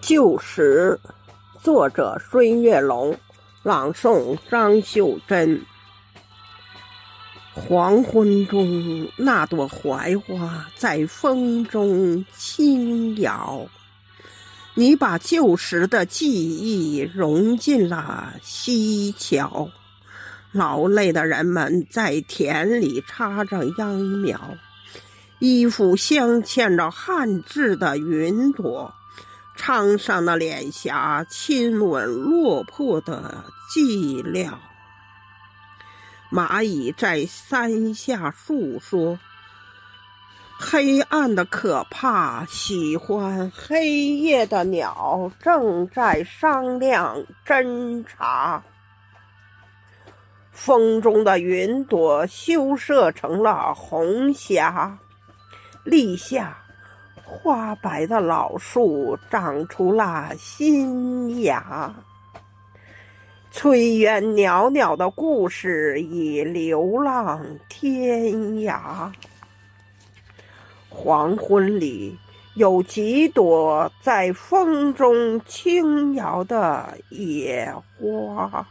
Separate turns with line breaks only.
旧时，作者孙月龙，朗诵张秀珍。黄昏中，那朵槐花在风中轻摇，你把旧时的记忆融进了溪桥。劳累的人们在田里插着秧苗，衣服镶嵌着汉字的云朵。沧桑的脸颊亲吻落魄的寂寥，蚂蚁在山下诉说黑暗的可怕。喜欢黑夜的鸟正在商量侦查。风中的云朵羞涩成了红霞，立夏。花白的老树长出了新芽，炊烟袅袅的故事已流浪天涯。黄昏里有几朵在风中轻摇的野花。